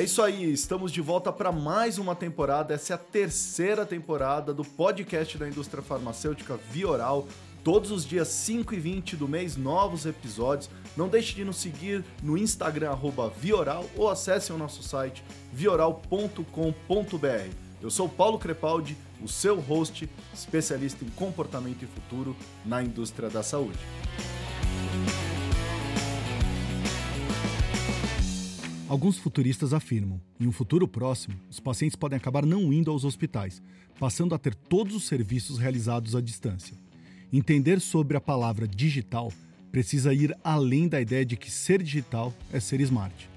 É isso aí, estamos de volta para mais uma temporada. Essa é a terceira temporada do podcast da indústria farmacêutica Vioral. Todos os dias 5 e 20 do mês, novos episódios. Não deixe de nos seguir no Instagram, Vioral, ou acesse o nosso site vioral.com.br. Eu sou Paulo Crepaldi, o seu host, especialista em comportamento e futuro na indústria da saúde. Alguns futuristas afirmam, em um futuro próximo, os pacientes podem acabar não indo aos hospitais, passando a ter todos os serviços realizados à distância. Entender sobre a palavra digital precisa ir além da ideia de que ser digital é ser smart.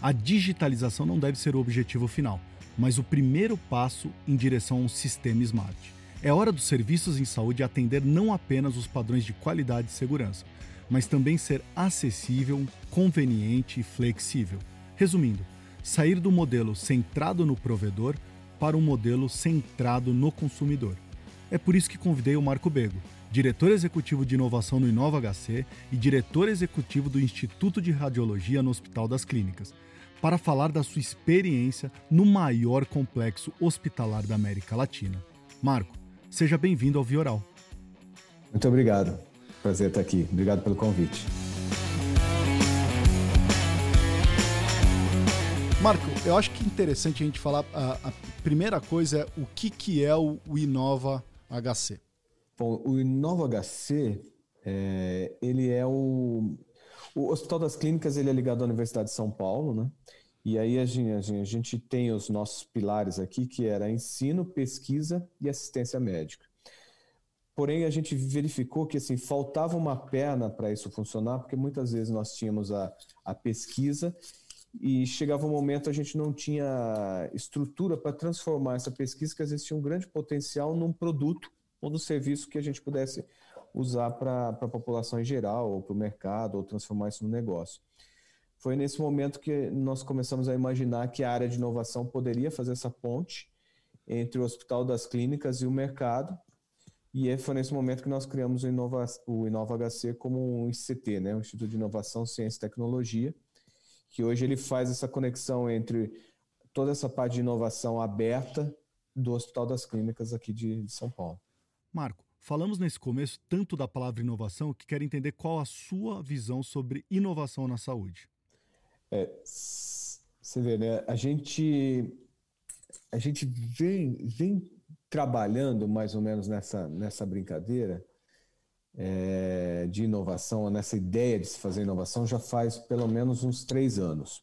A digitalização não deve ser o objetivo final, mas o primeiro passo em direção a um sistema smart. É hora dos serviços em saúde atender não apenas os padrões de qualidade e segurança, mas também ser acessível, conveniente e flexível. Resumindo, sair do modelo centrado no provedor para um modelo centrado no consumidor. É por isso que convidei o Marco Bego, diretor executivo de inovação no Inova HC e diretor executivo do Instituto de Radiologia no Hospital das Clínicas, para falar da sua experiência no maior complexo hospitalar da América Latina. Marco, seja bem-vindo ao Vioral. Muito obrigado. Prazer estar aqui. Obrigado pelo convite. Marco, eu acho que é interessante a gente falar. A, a primeira coisa é o que, que é o, Inova HC. Bom, o Inova HC, é, ele é o. O Hospital das Clínicas ele é ligado à Universidade de São Paulo, né? E aí a gente, a gente, a gente tem os nossos pilares aqui, que era ensino, pesquisa e assistência médica. Porém, a gente verificou que assim, faltava uma perna para isso funcionar, porque muitas vezes nós tínhamos a, a pesquisa e chegava um momento a gente não tinha estrutura para transformar essa pesquisa, que às vezes tinha um grande potencial, num produto ou no serviço que a gente pudesse usar para a população em geral, ou para o mercado, ou transformar isso no negócio. Foi nesse momento que nós começamos a imaginar que a área de inovação poderia fazer essa ponte entre o Hospital das Clínicas e o mercado, e foi nesse momento que nós criamos o Inova, o Inova HC como um ICT, né, Instituto de Inovação, Ciência e Tecnologia, que hoje ele faz essa conexão entre toda essa parte de inovação aberta do Hospital das Clínicas aqui de, de São Paulo. Marco, falamos nesse começo tanto da palavra inovação que quero entender qual a sua visão sobre inovação na saúde. É, você vê, né? A gente, a gente vem, vem trabalhando mais ou menos nessa, nessa brincadeira é, de inovação, nessa ideia de se fazer inovação, já faz pelo menos uns três anos.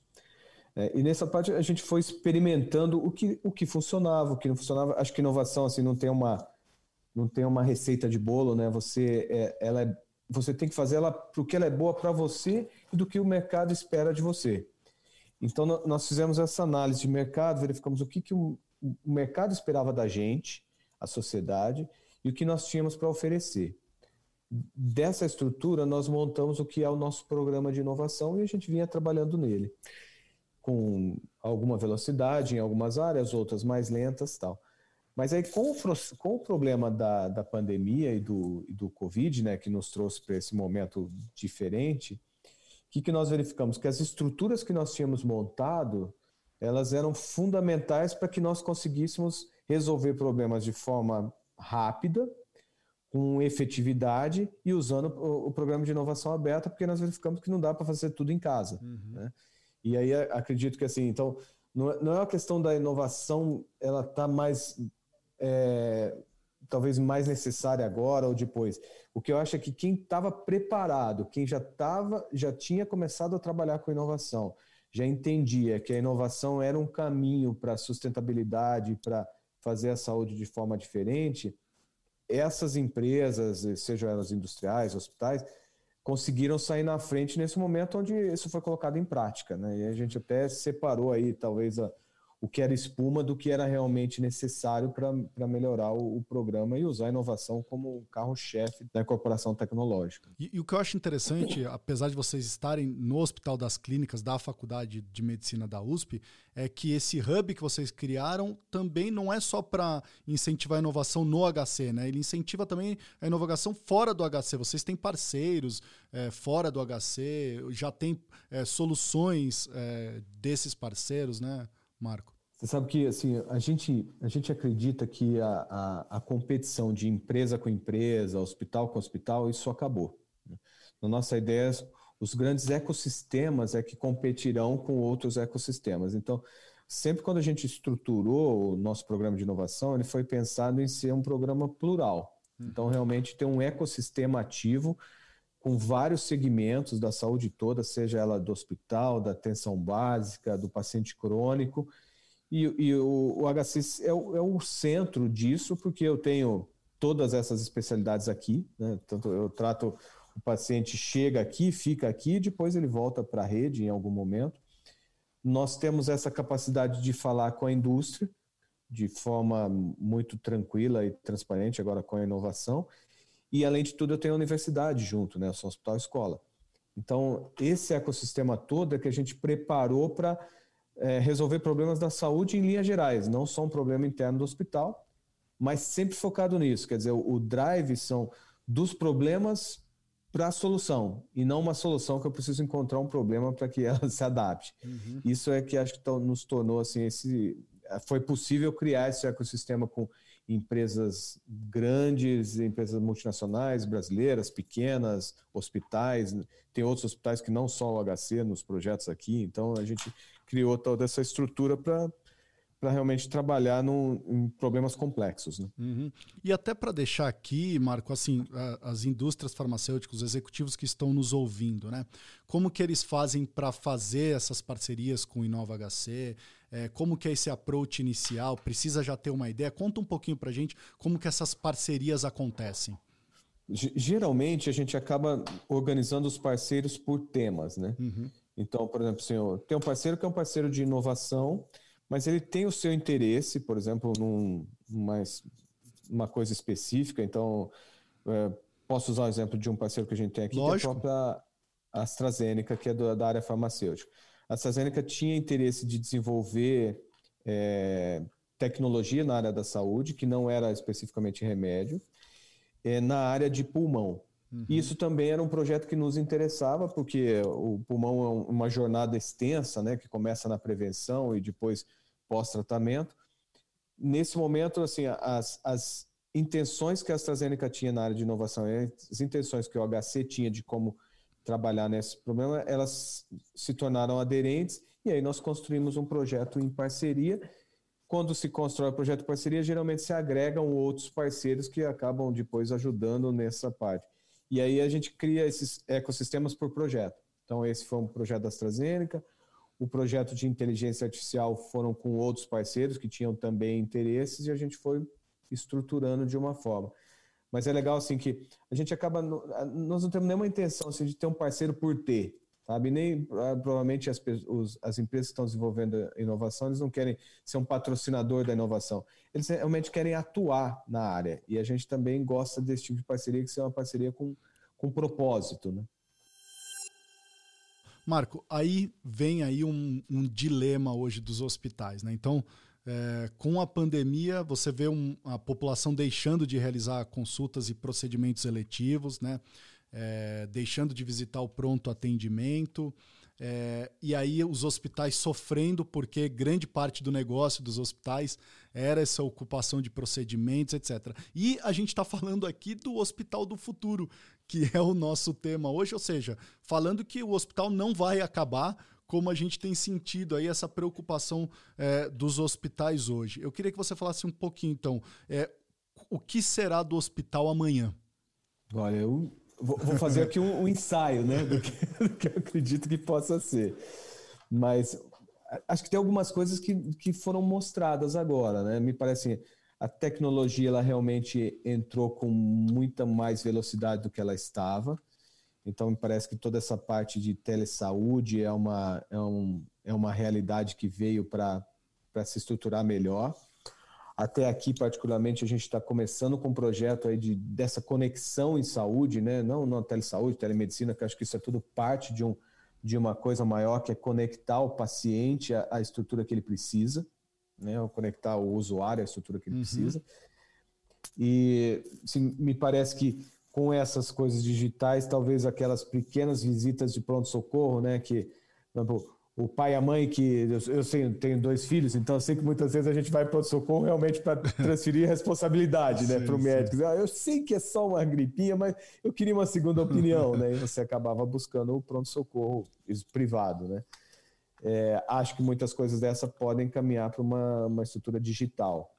É, e nessa parte a gente foi experimentando o que, o que funcionava, o que não funcionava. Acho que inovação assim não tem uma não tem uma receita de bolo, né? Você é, ela é, você tem que fazer ela para que ela é boa para você e do que o mercado espera de você. Então nós fizemos essa análise de mercado, verificamos o que, que o, o mercado esperava da gente, a sociedade, e o que nós tínhamos para oferecer dessa estrutura, nós montamos o que é o nosso programa de inovação e a gente vinha trabalhando nele, com alguma velocidade em algumas áreas, outras mais lentas tal. Mas aí, com o, com o problema da, da pandemia e do, e do Covid, né, que nos trouxe para esse momento diferente, o que, que nós verificamos? Que as estruturas que nós tínhamos montado, elas eram fundamentais para que nós conseguíssemos resolver problemas de forma rápida, com efetividade e usando o, o, programa de inovação aberta, porque nós verificamos que não dá para fazer tudo em casa. Uhum. Né? E aí acredito que assim, então, não, é, não é uma questão da inovação, ela está mais. É, talvez mais necessária agora ou depois. O que eu acho é que quem estava preparado, quem já estava, já tinha começado a trabalhar com inovação, já entendia que a inovação era um caminho para sustentabilidade, para fazer a saúde de forma diferente, essas empresas, sejam elas industriais, hospitais, conseguiram sair na frente nesse momento onde isso foi colocado em prática. Né? E a gente até separou aí, talvez, a, o que era espuma do que era realmente necessário para melhorar o, o, programa e usar a inovação como carro-chefe da incorporação tecnológica. E, e, o que eu acho interessante, apesar de vocês estarem no Hospital das Clínicas da Faculdade de Medicina da USP, é que esse hub que vocês criaram também não é só para incentivar a inovação no HC, né? Ele incentiva também a inovação fora do HC. Vocês têm parceiros é, fora do HC, já tem é, soluções é, desses parceiros, né? Marco? Você sabe que assim, a, gente, a gente acredita que a, a, a, competição de empresa com empresa, hospital com hospital, isso acabou. Né? Na nossa ideia, os grandes ecossistemas é que competirão com outros ecossistemas. Então, sempre quando a gente estruturou o nosso programa de inovação, ele foi pensado em ser um programa plural. Então, uhum. realmente ter um ecossistema ativo com vários segmentos da saúde toda, seja ela do hospital, da atenção básica, do paciente crônico. E, e o, o, HC é o, é o, centro disso, porque eu tenho todas essas especialidades aqui, né? Tanto eu trato o paciente chega aqui, fica aqui, depois ele volta para a rede em algum momento. Nós temos essa capacidade de falar com a indústria de forma muito tranquila e transparente, agora com a inovação, e, além de tudo, eu tenho a universidade junto, né? Eu sou um hospital escola. Então, esse ecossistema todo é que a gente preparou para é, resolver problemas da saúde em linhas gerais, não só um problema interno do hospital, mas sempre focado nisso. Quer dizer, o, o drive são dos problemas para a solução e não uma solução que eu preciso encontrar um problema para que ela se adapte. Uhum. Isso é que acho que nos tornou assim esse foi possível criar esse ecossistema com empresas grandes, empresas multinacionais, brasileiras, pequenas, hospitais. Tem outros hospitais que não são o HC nos projetos aqui, então a gente criou toda essa estrutura para para realmente trabalhar em problemas complexos. Né? Uhum. E até para deixar aqui, Marco, assim, a, as indústrias farmacêuticas, os executivos que estão nos ouvindo, né? Como que eles fazem para fazer essas parcerias com o Inova HC? É, como que é esse approach inicial? Precisa já ter uma ideia? Conta um pouquinho para a gente como que essas parcerias acontecem. Geralmente a gente acaba organizando os parceiros por temas, né? Uhum. Então, por exemplo, assim, tem um parceiro que é um parceiro de inovação, mas ele tem o seu interesse, por exemplo, num mais uma coisa específica. Então, é, posso usar o exemplo de um parceiro que a gente tem aqui, Lógico. que é a própria AstraZeneca, que é do, da área farmacêutica. A AstraZeneca tinha interesse de desenvolver é, tecnologia na área da saúde, que não era especificamente remédio, é, na área de pulmão. Uhum. Isso também era um projeto que nos interessava, porque o pulmão é uma jornada extensa, né, que começa na prevenção e depois pós-tratamento. Nesse momento, assim, as, as intenções que a AstraZeneca tinha na área de inovação e as intenções que o HC tinha de como trabalhar nesse problema, elas se tornaram aderentes e aí nós construímos um projeto em parceria. Quando se constrói o projeto em parceria, geralmente se agregam outros parceiros que acabam depois ajudando nessa parte. E aí a gente cria esses ecossistemas por projeto. Então, esse foi um projeto da AstraZeneca. O projeto de inteligência artificial foram com outros parceiros que tinham também interesses e a gente foi estruturando de uma forma. Mas é legal assim que a gente acaba nós não temos nenhuma intenção assim, de ter um parceiro por ter, sabe? Nem ah, provavelmente as, os, as empresas que estão desenvolvendo inovação eles não querem ser um patrocinador da inovação, eles realmente querem atuar na área e a gente também gosta desse tipo de parceria que seja uma parceria com com propósito, né? Marco, aí vem aí um, um dilema hoje dos hospitais, né? Então, é, com a pandemia, você vê um, a população deixando de realizar consultas e procedimentos eletivos, né? É, deixando de visitar o pronto atendimento. É, e aí os hospitais sofrendo porque grande parte do negócio dos hospitais era essa ocupação de procedimentos, etc. E a gente está falando aqui do hospital do futuro, que é o nosso tema hoje, ou seja, falando que o hospital não vai acabar como a gente tem sentido aí essa preocupação é, dos hospitais hoje. Eu queria que você falasse um pouquinho, então, é, o que será do hospital amanhã? Olha, eu vou, fazer aqui um, um ensaio, né, do que, do que, eu acredito que possa ser. Mas acho que tem algumas coisas que, que foram mostradas agora, né? Me parece a tecnologia ela realmente entrou com muita mais velocidade do que ela estava. Então, me parece que toda essa parte de telesaúde é uma, é um, é uma realidade que veio para se estruturar melhor. Até aqui, particularmente, a gente está começando com um projeto aí de, dessa conexão em saúde, né? não na telesaúde, telemedicina, que acho que isso é tudo parte de, um, de uma coisa maior, que é conectar o paciente à, à estrutura que ele precisa, né? Ou conectar o usuário à estrutura que ele uhum. precisa. E assim, me parece que com essas coisas digitais, talvez aquelas pequenas visitas de pronto-socorro, né? que, o pai e a mãe que eu, eu sei, tenho dois filhos, então eu sei que muitas vezes a gente vai para o socorro realmente para transferir responsabilidade, né, para o médico. Ah, eu sei que é só uma gripinha, mas eu queria uma segunda opinião, né? E você acabava buscando o pronto socorro privado, né? É, acho que muitas coisas dessa podem caminhar para uma, uma estrutura digital.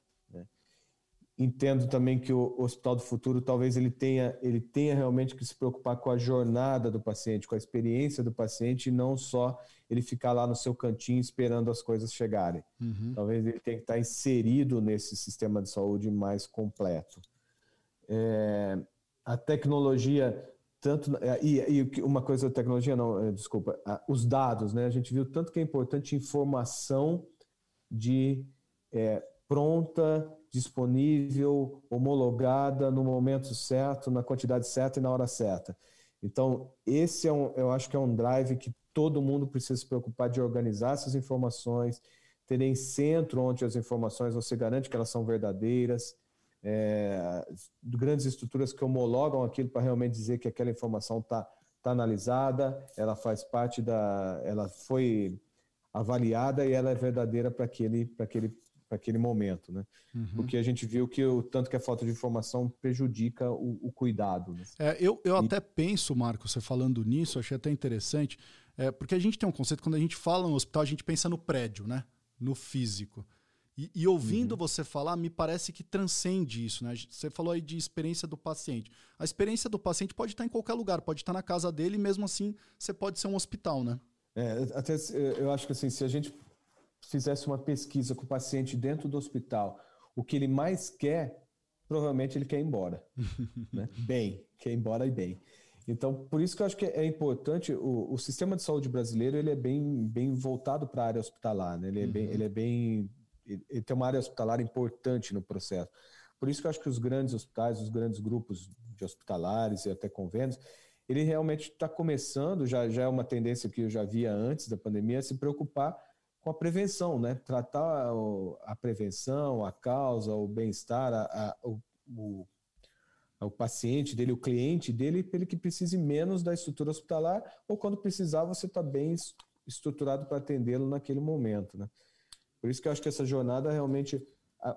Entendo também que o Hospital do Futuro talvez ele tenha, ele tenha realmente que se preocupar com a jornada do paciente, com a experiência do paciente e não só ele ficar lá no seu cantinho esperando as coisas chegarem. Uhum. Talvez ele tenha que estar inserido nesse sistema de saúde mais completo. É, a tecnologia, tanto e, e, uma coisa da tecnologia não, é, desculpa, os dados, né? A gente viu tanto que é importante informação de é, pronta disponível, homologada no momento certo, na quantidade certa e na hora certa. Então, esse é um, eu acho que é um drive que todo mundo precisa se preocupar de organizar essas informações, terem centro onde as informações você garante que elas são verdadeiras, é, grandes estruturas que homologam aquilo para realmente dizer que aquela informação está tá analisada, ela faz parte da, ela foi avaliada e ela é verdadeira para aquele, aquele para aquele momento, né? Uhum. Porque a gente viu que o tanto que a falta de informação prejudica o, o cuidado. Né? É, eu eu e... até penso, Marco, você falando nisso, achei até interessante, é, porque a gente tem um conceito quando a gente fala no hospital, a gente pensa no prédio, né? No físico. E, e ouvindo uhum. você falar, me parece que transcende isso, né? Você falou aí de experiência do paciente. A experiência do paciente pode estar em qualquer lugar, pode estar na casa dele, e mesmo assim você pode ser um hospital, né? É, até eu acho que assim, se a gente fizesse uma pesquisa com o paciente dentro do hospital, o que ele mais quer, provavelmente ele quer ir embora. né? Bem, quer ir embora e bem. Então, por isso que eu acho que é importante, o, o sistema de saúde brasileiro ele é bem, bem voltado para a área hospitalar, né? ele, é uhum. bem, ele é bem. Ele tem uma área hospitalar importante no processo. Por isso que eu acho que os grandes hospitais, os grandes grupos de hospitalares e até convênios, ele realmente está começando, já, já é uma tendência que eu já via antes da pandemia, a se preocupar com a prevenção, né? Tratar a prevenção, a causa, o bem-estar, a, a, o, o, paciente dele, o cliente dele, para ele que precise menos da estrutura hospitalar, ou quando precisar, você está bem estruturado para atendê-lo naquele momento, né? Por isso que eu acho que essa jornada realmente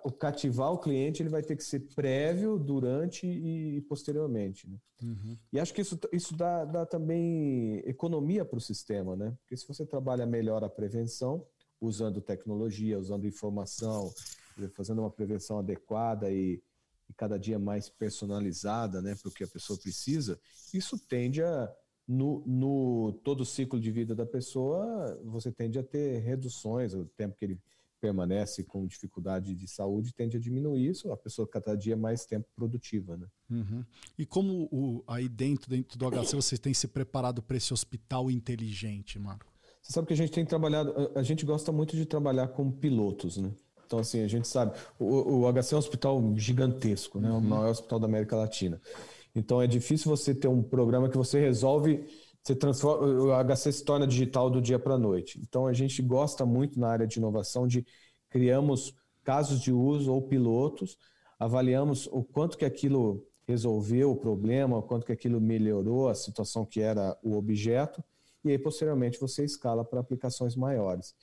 o cativar o cliente ele vai ter que ser prévio, durante e posteriormente. Né? Uhum. E acho que isso, isso dá, dá também economia para o sistema, né? Porque se você trabalha melhor a prevenção, usando tecnologia, usando informação, fazendo uma prevenção adequada e, e cada dia mais personalizada né, para o que a pessoa precisa, isso tende a, no, no todo o ciclo de vida da pessoa, você tende a ter reduções, o tempo que ele permanece com dificuldade de saúde tende a diminuir isso, a pessoa cada dia mais tempo produtiva, né? Uhum. E como o, aí dentro, dentro do HC você tem se preparado para esse hospital inteligente, Marco? Você sabe que a gente tem trabalhado, a gente gosta muito de trabalhar com pilotos, né? Então, assim, a gente sabe, o, o HC é um hospital gigantesco, né? Uhum. O maior hospital da América Latina. Então, é difícil você ter um programa que você resolve você transforma, o HC se torna digital do dia para a noite. Então a gente gosta muito na área de inovação de criamos casos de uso ou pilotos, avaliamos o quanto que aquilo resolveu o problema, o quanto que aquilo melhorou a situação que era o objeto, e aí posteriormente você escala para aplicações maiores.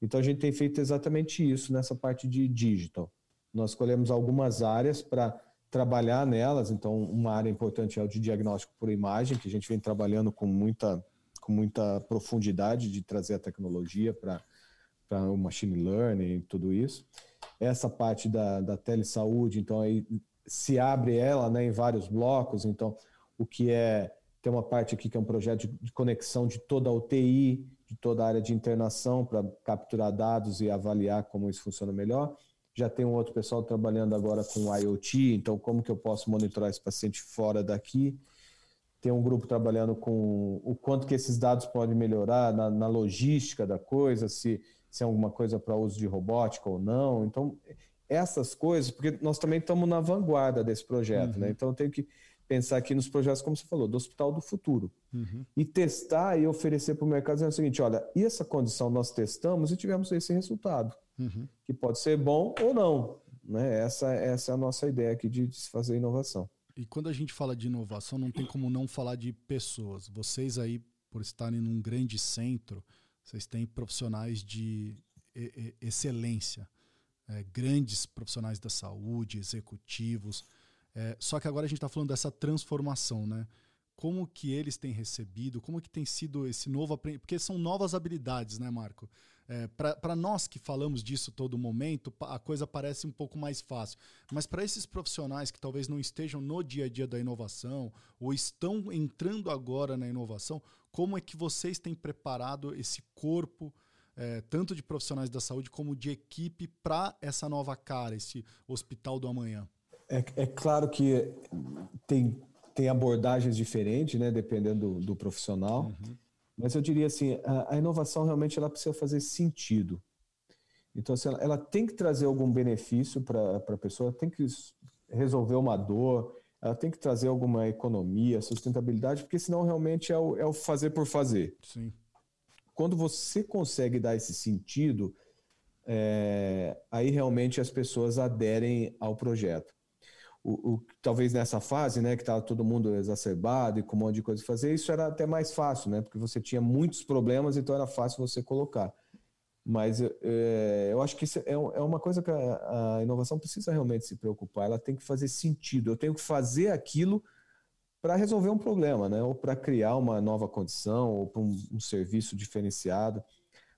Então a gente tem feito exatamente isso nessa parte de digital. Nós escolhemos algumas áreas para trabalhar nelas. Então, uma área importante é o de diagnóstico por imagem, que a gente vem trabalhando com muita, com muita profundidade de trazer a tecnologia para o machine learning e tudo isso. Essa parte da, da telesaúde, então, aí se abre ela né, em vários blocos. Então, o que é. Tem uma parte aqui que é um projeto de, conexão de toda a UTI, de toda a área de internação, para capturar dados e avaliar como isso funciona melhor já tem um outro pessoal trabalhando agora com IoT, então como que eu posso monitorar esse paciente fora daqui? Tem um grupo trabalhando com o quanto que esses dados podem melhorar na, na logística da coisa, se se é alguma coisa para uso de robótica ou não. Então, essas coisas, porque nós também estamos na vanguarda desse projeto, né? uhum. né? Então, eu tenho que pensar aqui nos projetos, como você falou, do Hospital do Futuro. Uhum. E testar e oferecer para o mercado dizendo o seguinte: olha, e essa condição nós testamos e tivemos esse resultado, uhum. que pode ser bom ou não. Né? Essa, essa é a nossa ideia aqui de, de se fazer inovação. E quando a gente fala de inovação, não tem como não falar de pessoas. Vocês aí, por estarem num grande centro, vocês têm profissionais de excelência, é, grandes profissionais da saúde, executivos. É, só que agora a gente está falando dessa transformação, né? Como que eles têm recebido, como que tem sido esse novo aprendizado, porque são novas habilidades, né, Marco? É, para nós que falamos disso todo momento, a coisa parece um pouco mais fácil. Mas para esses profissionais que talvez não estejam no dia a dia da inovação ou estão entrando agora na inovação, como é que vocês têm preparado esse corpo, é, tanto de profissionais da saúde como de equipe, para essa nova cara, esse hospital do amanhã? É, é claro que tem, tem abordagens diferentes, né, dependendo do, do profissional. Uhum. Mas eu diria assim, a, a, inovação realmente ela precisa fazer sentido. Então, assim, ela, ela tem que trazer algum benefício para a pessoa, tem que resolver uma dor, ela tem que trazer alguma economia, sustentabilidade, porque senão realmente é o, é o fazer por fazer. Sim. Quando você consegue dar esse sentido, é, aí realmente as pessoas aderem ao projeto o, o, talvez nessa fase, né, que estava todo mundo exacerbado e com um monte de coisa a fazer, isso era até mais fácil, né, porque você tinha muitos problemas, então era fácil você colocar. Mas é, eu acho que isso é, é uma coisa que a, a, inovação precisa realmente se preocupar, ela tem que fazer sentido. Eu tenho que fazer aquilo para resolver um problema, né, ou para criar uma nova condição, ou para um, um, serviço diferenciado.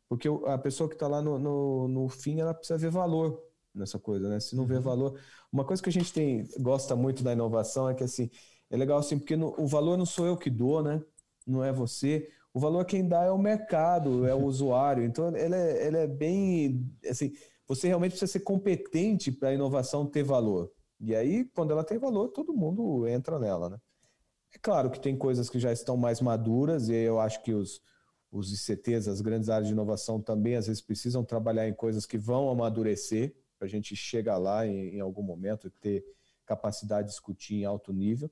Porque a pessoa que está lá no, no, no fim, ela precisa ver valor nessa coisa, né? Se não vê uhum. valor. Uma coisa que a gente tem, gosta muito da inovação é que assim, é legal assim, porque no, o valor não sou eu que dou, né? Não é você. O valor quem dá é o mercado, é o usuário. Então, ele é, ele é bem. Assim, você realmente precisa ser competente para a inovação ter valor. E aí, quando ela tem valor, todo mundo entra nela, né? É claro que tem coisas que já estão mais maduras, e eu acho que os, os ICTs, as grandes áreas de inovação, também às vezes precisam trabalhar em coisas que vão amadurecer para a gente chegar lá em, em, algum momento e ter capacidade de discutir em alto nível.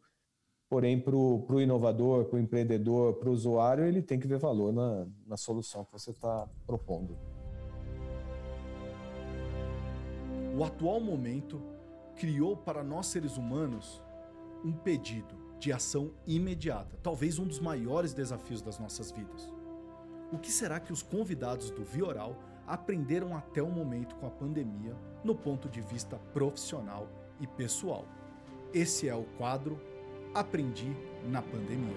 Porém, para o inovador, para o empreendedor, para o usuário, ele tem que ver valor na, na solução que você está propondo. O atual momento criou para nós seres humanos um pedido de ação imediata, talvez um dos maiores desafios das nossas vidas. O que será que os convidados do Vioral aprenderam até o momento com a pandemia no ponto de vista profissional e pessoal. Esse é o quadro Aprendi na Pandemia.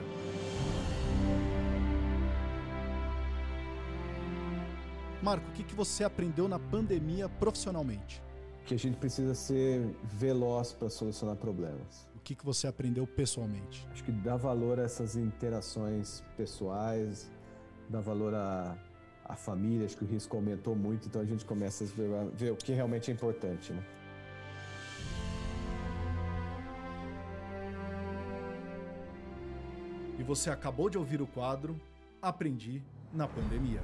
Marco, o que, que você aprendeu na pandemia profissionalmente? Que a gente precisa ser veloz para solucionar problemas. O que, que você aprendeu pessoalmente? Acho que dá valor a essas interações pessoais, dá valor a a família, acho que o risco aumentou muito, então a gente começa a ver, o que realmente é importante. Né? E você acabou de ouvir o quadro Aprendi na Pandemia.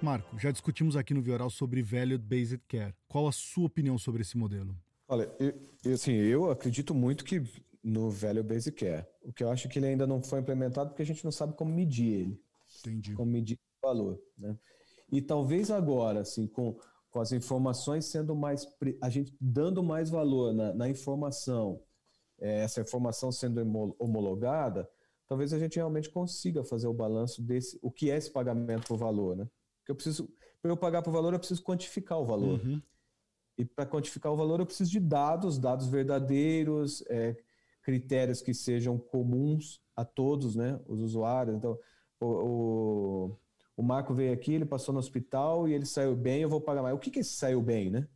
Marco, já discutimos aqui no Vioral sobre Valued Based Care. Qual a sua opinião sobre esse modelo? Olha, eu, assim, eu acredito muito que no Value Basic Care. O que eu acho que ele ainda não foi implementado porque a gente não sabe como medir ele. Entendi. Como medir o valor. Né? E talvez agora, assim, com, com as informações sendo mais. a gente dando mais valor na, na informação, é, essa informação sendo homologada, talvez a gente realmente consiga fazer o balanço desse. O que é esse pagamento por valor, né? Porque eu preciso. Para eu pagar por valor, eu preciso quantificar o valor. Uhum. E para quantificar o valor, eu preciso de dados, dados verdadeiros, é, critérios que sejam comuns a todos, né, os usuários. Então, o, o, o, Marco veio aqui, ele passou no hospital e ele saiu bem, eu vou pagar mais. O que, que saiu bem, né?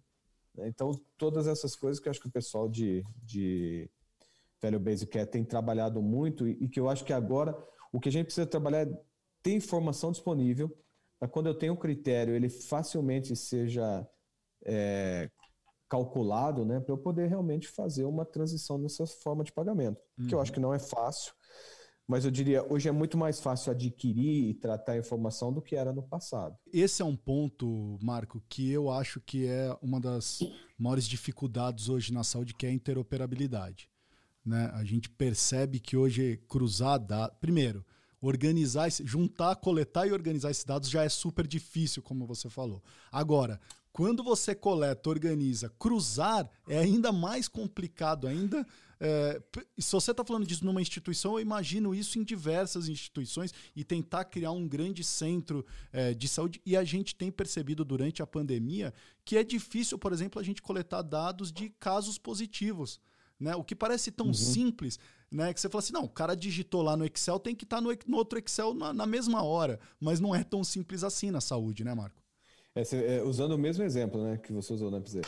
Então, todas essas coisas que eu acho que o pessoal de, de Velho Basic Care tem trabalhado muito e, e que eu acho que agora o que a gente precisa trabalhar é ter informação disponível para quando eu tenho um critério, ele facilmente seja é, calculado, né, para eu poder realmente fazer uma transição nessa forma de pagamento. Uhum. Que eu acho que não é fácil, mas eu diria, hoje é muito mais fácil adquirir e tratar a informação do que era no passado. Esse é um ponto, Marco, que eu acho que é uma das maiores dificuldades hoje na saúde, que é a interoperabilidade. Né? A gente percebe que hoje cruzar dados. Primeiro, organizar, juntar, coletar e organizar esses dados já é super difícil, como você falou. Agora, quando você coleta, organiza, cruzar é ainda mais complicado ainda. É, se você está falando disso numa instituição, eu imagino isso em diversas instituições e tentar criar um grande centro é, de saúde. E a gente tem percebido durante a pandemia que é difícil, por exemplo, a gente coletar dados de casos positivos. Né? O que parece tão uhum. simples, né? Que você fala assim, não, o cara digitou lá no Excel, tem que estar tá no, no, outro Excel na, na, mesma hora. Mas não é tão simples assim na saúde, né, Marco? É, é, usando o mesmo exemplo né, que você usou, né, Pizzer?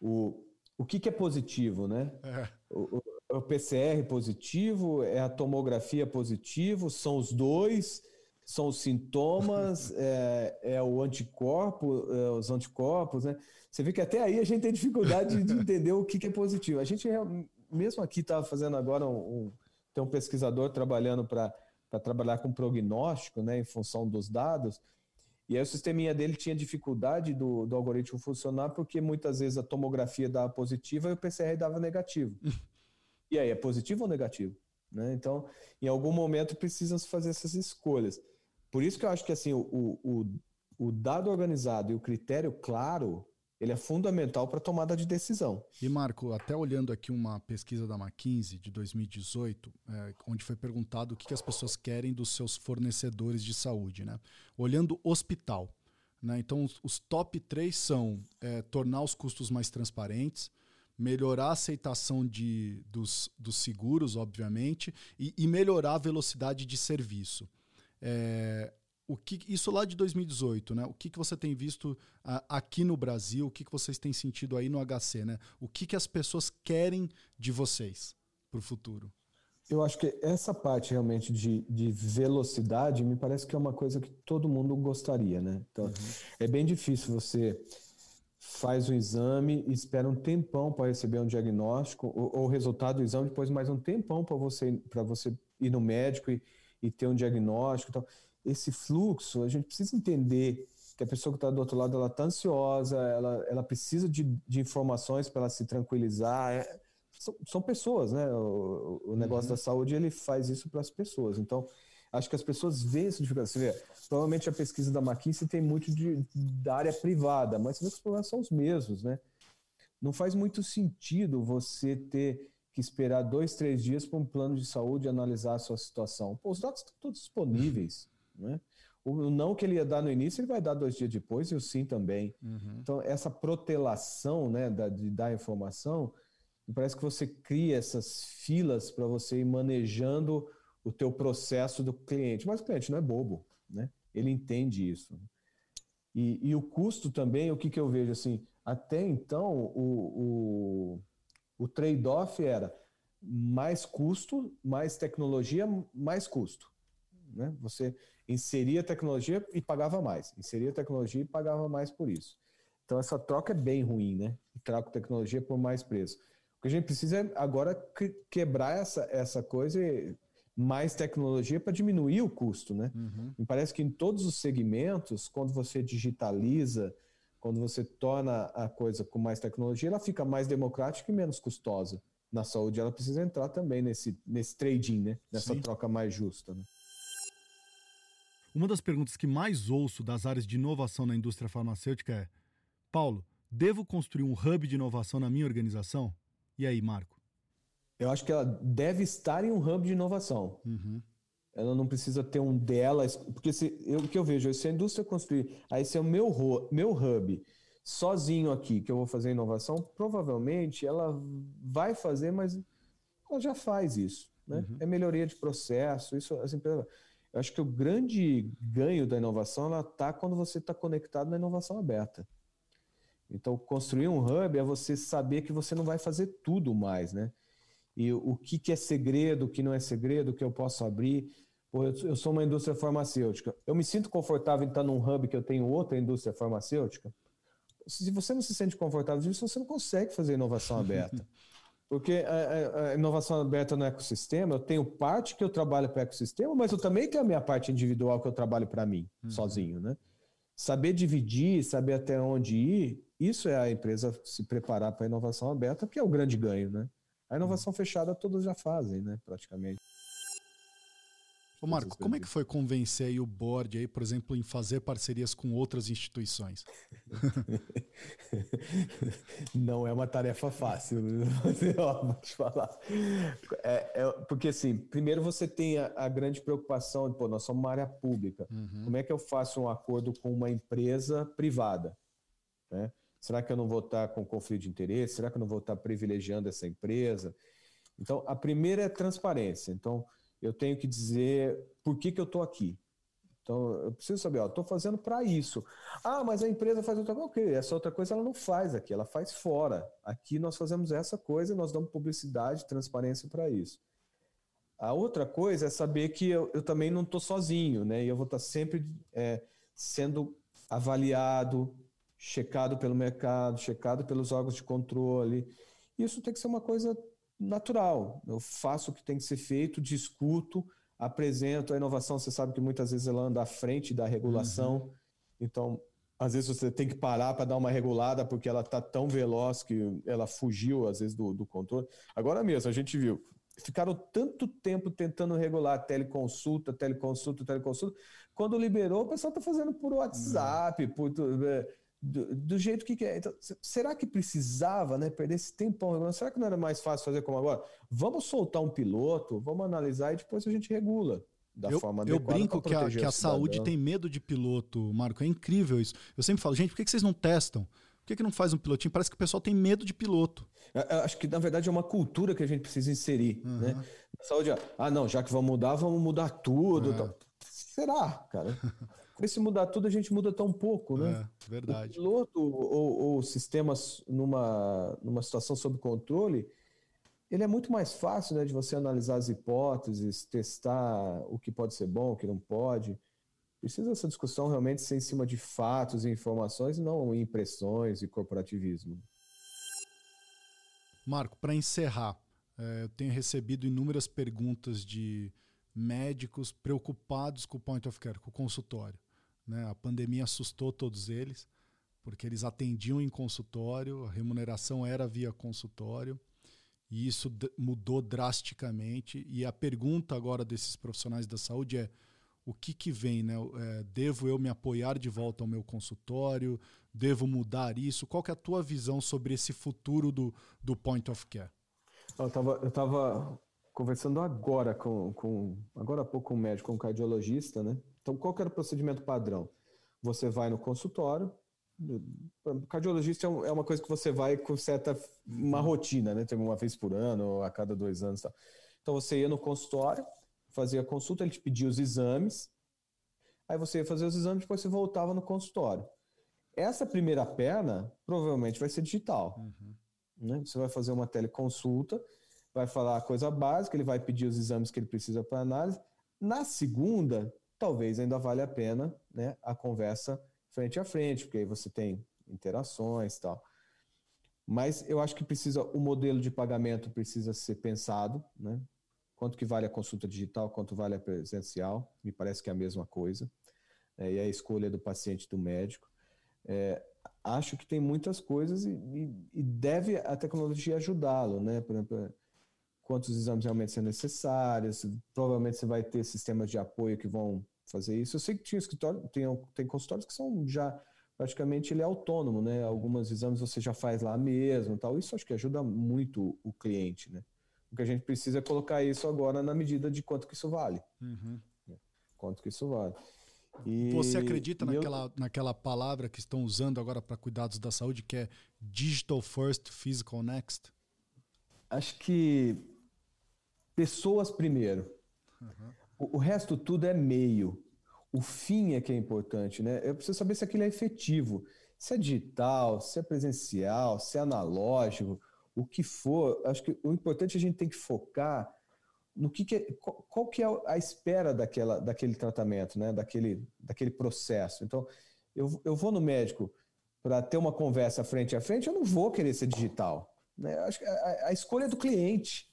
O, o que, que é positivo, né? É. O, o, o, PCR positivo, é a tomografia positivo, são os dois, são os sintomas, é, é o anticorpo, é, os anticorpos, né? Você vê que até aí a gente tem dificuldade de entender o que, que é positivo. A gente mesmo aqui está fazendo agora um, um, tem um pesquisador trabalhando para trabalhar com prognóstico, né, em função dos dados. E aí o sisteminha dele tinha dificuldade do, do algoritmo funcionar porque muitas vezes a tomografia dava positiva e o PCR dava negativo. e aí, é positivo ou negativo? Né? Então, em algum momento precisam se fazer essas escolhas. Por isso que eu acho que assim, o, o, o dado organizado e o critério claro ele é fundamental para a tomada de decisão. E Marco, até olhando aqui uma pesquisa da McKinsey de 2018, é, onde foi perguntado o que, que, as pessoas querem dos seus fornecedores de saúde, né? Olhando hospital, né? Então os, os top três são é, tornar os custos mais transparentes, melhorar a aceitação de, dos, dos seguros, obviamente, e, e melhorar a velocidade de serviço. É, o que isso lá de 2018, né? O que, que você tem visto aqui no Brasil? O que, que vocês têm sentido aí no HC, né? O que, que as pessoas querem de vocês para o futuro? Eu acho que essa parte realmente de, de velocidade me parece que é uma coisa que todo mundo gostaria, né? Então, uhum. é bem difícil você faz o exame, espera um tempão para receber um diagnóstico, ou, ou, o resultado do exame, depois mais um tempão para você, você ir no médico e, e ter um diagnóstico. Então, esse fluxo, a gente precisa entender que a pessoa que está do outro lado ela está ansiosa, ela, ela precisa de, de informações para ela se tranquilizar. É, são, são, pessoas, né? O, o negócio uhum. da saúde ele faz isso para as pessoas. Então, acho que as pessoas veem essa dificuldade. Você vê, provavelmente a pesquisa da McKinsey tem muito de, da área privada, mas você vê que os problemas são os mesmos, né? Não faz muito sentido você ter que esperar dois, três dias para um plano de saúde analisar a sua situação. Pô, os dados estão todos disponíveis. Né? O não que ele ia dar no início, ele vai dar dois dias depois, e o sim também. Uhum. Então, essa protelação né, da, de dar informação, parece que você cria essas filas para você ir manejando o teu processo do cliente. Mas o cliente não é bobo, né? ele entende isso. E, e o custo também, o que, que eu vejo assim, até então o, o, o trade-off era mais custo, mais tecnologia, mais custo. Né? Você inseria tecnologia e pagava mais, inseria tecnologia e pagava mais por isso. Então essa troca é bem ruim, né? Troca tecnologia por mais preço. O que a gente precisa é agora quebrar essa, essa coisa e mais tecnologia para diminuir o custo, né? Uhum. Me parece que em todos os segmentos, quando você digitaliza, quando você torna a coisa com mais tecnologia, ela fica mais democrática e menos custosa. Na saúde, ela precisa entrar também nesse, nesse trading, né? Nessa Sim. troca mais justa. Né? Uma das perguntas que mais ouço das áreas de inovação na indústria farmacêutica é: Paulo, devo construir um hub de inovação na minha organização? E aí, Marco? Eu acho que ela deve estar em um hub de inovação. Uhum. Ela não precisa ter um dela, porque se, eu, o que eu vejo, se a indústria construir, aí se é o meu, meu hub sozinho aqui, que eu vou fazer inovação, provavelmente ela vai fazer, mas ela já faz isso. Né? Uhum. É melhoria de processo, isso as empresas. Eu acho que o grande ganho da inovação está quando você está conectado na inovação aberta. Então, construir um hub é você saber que você não vai fazer tudo mais, né? E o que, que é segredo, o que não é segredo, o que eu posso abrir. Pô, eu sou uma indústria farmacêutica. Eu me sinto confortável em estar num hub que eu tenho outra indústria farmacêutica. Se você não se sente confortável disso, você não consegue fazer inovação aberta. Porque a, a, inovação aberta no ecossistema, eu tenho parte que eu trabalho para o ecossistema, mas eu também tenho a minha parte individual que eu trabalho para mim, uhum. sozinho, né? Saber dividir, saber até onde ir, isso é a empresa se preparar para a inovação aberta, que é o grande ganho, né? A inovação uhum. fechada todos já fazem, né? Praticamente. Ô Marco, como é que foi convencer aí o board aí, por exemplo, em fazer parcerias com outras instituições? Não é uma tarefa fácil, vou te falar. É, é, porque assim, primeiro você tem a, a, grande preocupação de, pô, nós somos uma área pública. Uhum. Como é que eu faço um acordo com uma empresa privada? Né? Será que eu não vou estar com conflito de interesse? Será que eu não vou estar privilegiando essa empresa? Então, a primeira é transparência. Então, eu tenho que dizer por que, que eu estou aqui. Então, eu preciso saber, ó, estou fazendo para isso. Ah, mas a empresa faz outra coisa. Ok, essa outra coisa ela não faz aqui, ela faz fora. Aqui nós fazemos essa coisa e nós damos publicidade, transparência para isso. A outra coisa é saber que eu, eu também não estou sozinho, né? E eu vou estar tá sempre é, sendo avaliado, checado pelo mercado, checado pelos órgãos de controle. Isso tem que ser uma coisa natural. Eu faço o que tem que ser feito, discuto, apresento a inovação. Você sabe que muitas vezes ela anda à frente da regulação. Uhum. Então, às vezes você tem que parar para dar uma regulada porque ela está tão veloz que ela fugiu, às vezes, do, do controle. Agora mesmo, a gente viu, ficaram tanto tempo tentando regular teleconsulta, teleconsulta, teleconsulta. Quando liberou, o pessoal está fazendo por WhatsApp, uhum. por é, do, do, jeito que, é. Então, será que precisava né, perder esse tempão? Será que não era mais fácil fazer como agora? Vamos soltar um piloto, vamos analisar e depois a gente regula. Da eu, forma eu brinco que a, que a saúde tem medo de piloto, Marco. É incrível isso. Eu sempre falo, gente, por que, que vocês não testam? Por que, que não faz um pilotinho? Parece que o pessoal tem medo de piloto. Eu acho que, na verdade, é uma cultura que a gente precisa inserir. Uhum. Né? A saúde, ah, não, já que vamos mudar, vamos mudar tudo. É. Será, cara? Porque se mudar tudo, a gente muda tão pouco, né? É, verdade. O piloto ou, ou sistemas numa, numa situação sob controle, ele é muito mais fácil né, de você analisar as hipóteses, testar o que pode ser bom, o que não pode. Precisa essa discussão realmente ser em cima de fatos e informações, não impressões e corporativismo. Marco, para encerrar, é, eu tenho recebido inúmeras perguntas de médicos preocupados com o point of care, com o consultório. Né? A pandemia assustou todos eles, porque eles atendiam em consultório, a remuneração era via consultório, e isso mudou drasticamente. E a pergunta agora desses profissionais da saúde é: o que, que vem? Né? É, devo eu me apoiar de volta ao meu consultório? Devo mudar isso? Qual que é a tua visão sobre esse futuro do, do point of care? Eu estava eu tava conversando agora com, com agora há pouco com um médico, um cardiologista, né? Então, qual que era o procedimento padrão? Você vai no consultório, cardiologista é, é uma coisa que você vai com certa uma rotina, né? Tem uma vez por ano, a cada dois anos, tal. Então você ia no consultório, fazia a consulta, ele te pedia os exames, aí você ia fazer os exames, depois você voltava no consultório. Essa primeira perna provavelmente vai ser digital. Uhum. Né? Você vai fazer uma teleconsulta, vai falar a coisa básica, ele vai pedir os exames que ele precisa para análise. Na segunda, talvez ainda vale a pena né, a conversa frente a frente, porque aí você tem interações e tal. Mas eu acho que precisa o modelo de pagamento precisa ser pensado, né? Quanto que vale a consulta digital, quanto vale a presencial? Me parece que é a mesma coisa. É, e a escolha do paciente do médico. É, acho que tem muitas coisas e, e, e deve a tecnologia ajudá-lo, né? Por exemplo, quantos exames realmente são necessários, provavelmente você vai ter sistemas de apoio que vão fazer isso. Eu sei que tinha escritório, tem, tem consultórios que são já praticamente ele é autônomo, né? Alguns exames você já faz lá mesmo, tal. Isso acho que ajuda muito o cliente, né? O que a gente precisa é colocar isso agora na medida de quanto que isso vale. Uhum. Quanto que isso vale. E, Você acredita naquela, eu... naquela palavra que estão usando agora para cuidados da saúde, que é digital first, physical next? Acho que pessoas primeiro. Uhum. O, o, resto tudo é meio. O fim é que é importante, né? Eu preciso saber se aquilo é efetivo. Se é digital, se é presencial, se é analógico, o que for. Acho que o importante é a gente tem que focar no que, que é, qual, qual, que é a espera daquela, daquele tratamento, né? Daquele, daquele processo. Então, eu, eu vou no médico para ter uma conversa frente a frente, eu não vou querer ser digital. Né? Acho que a, a, escolha é do cliente.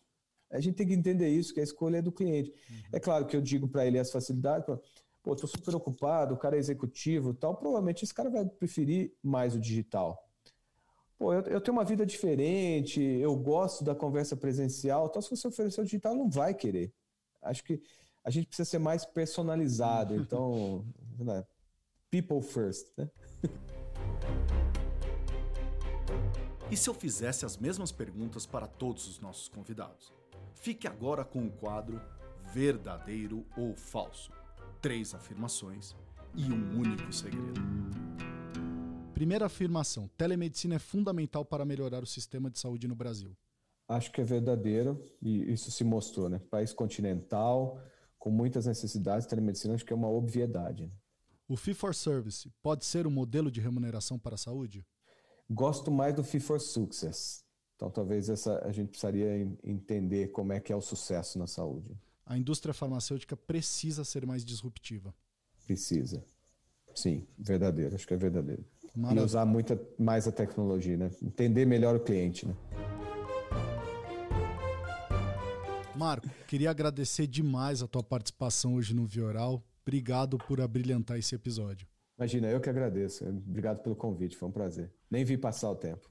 A gente tem que entender isso, que a escolha é do cliente. Uhum. É claro que eu digo para ele as facilidades, pô, tô super ocupado, o cara é executivo tal, provavelmente esse cara vai preferir mais o digital. Pô, eu, eu tenho uma vida diferente, eu gosto da conversa presencial, então se você oferecer o digital, não vai querer. Acho que a gente precisa ser mais personalizado, então, né? people first, né? E se eu fizesse as mesmas perguntas para todos os nossos convidados? Fique agora com o quadro Verdadeiro ou Falso. Três afirmações e um único segredo. Primeira afirmação: telemedicina é fundamental para melhorar o sistema de saúde no Brasil. Acho que é verdadeiro e isso se mostrou, né? País continental, com muitas necessidades, telemedicina acho que é uma obviedade. Né? O Fee for Service pode ser um modelo de remuneração para a saúde? Gosto mais do Fee for Success. Então, talvez essa a gente precisaria entender como é que é o sucesso na saúde. A indústria farmacêutica precisa ser mais disruptiva. Precisa. Sim, verdadeiro. Acho que é verdadeiro. Maravilha. E usar muita mais a tecnologia, né? Entender melhor o cliente, né? Marco, queria agradecer demais a tua participação hoje no Vioral. Obrigado por abrilhantar esse episódio. Imagina, eu que agradeço. Obrigado pelo convite, foi um prazer. Nem vi passar o tempo.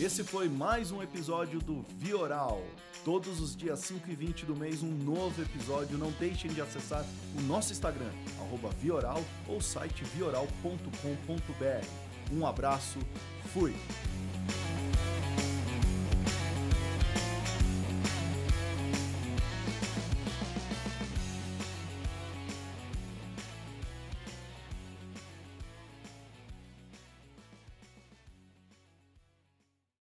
Esse foi mais um episódio do Vioral. Todos os dias 5 e 20 do mês, um novo episódio. Não deixem de acessar o nosso Instagram, Vioral, ou site vioral.com.br. Um abraço, fui!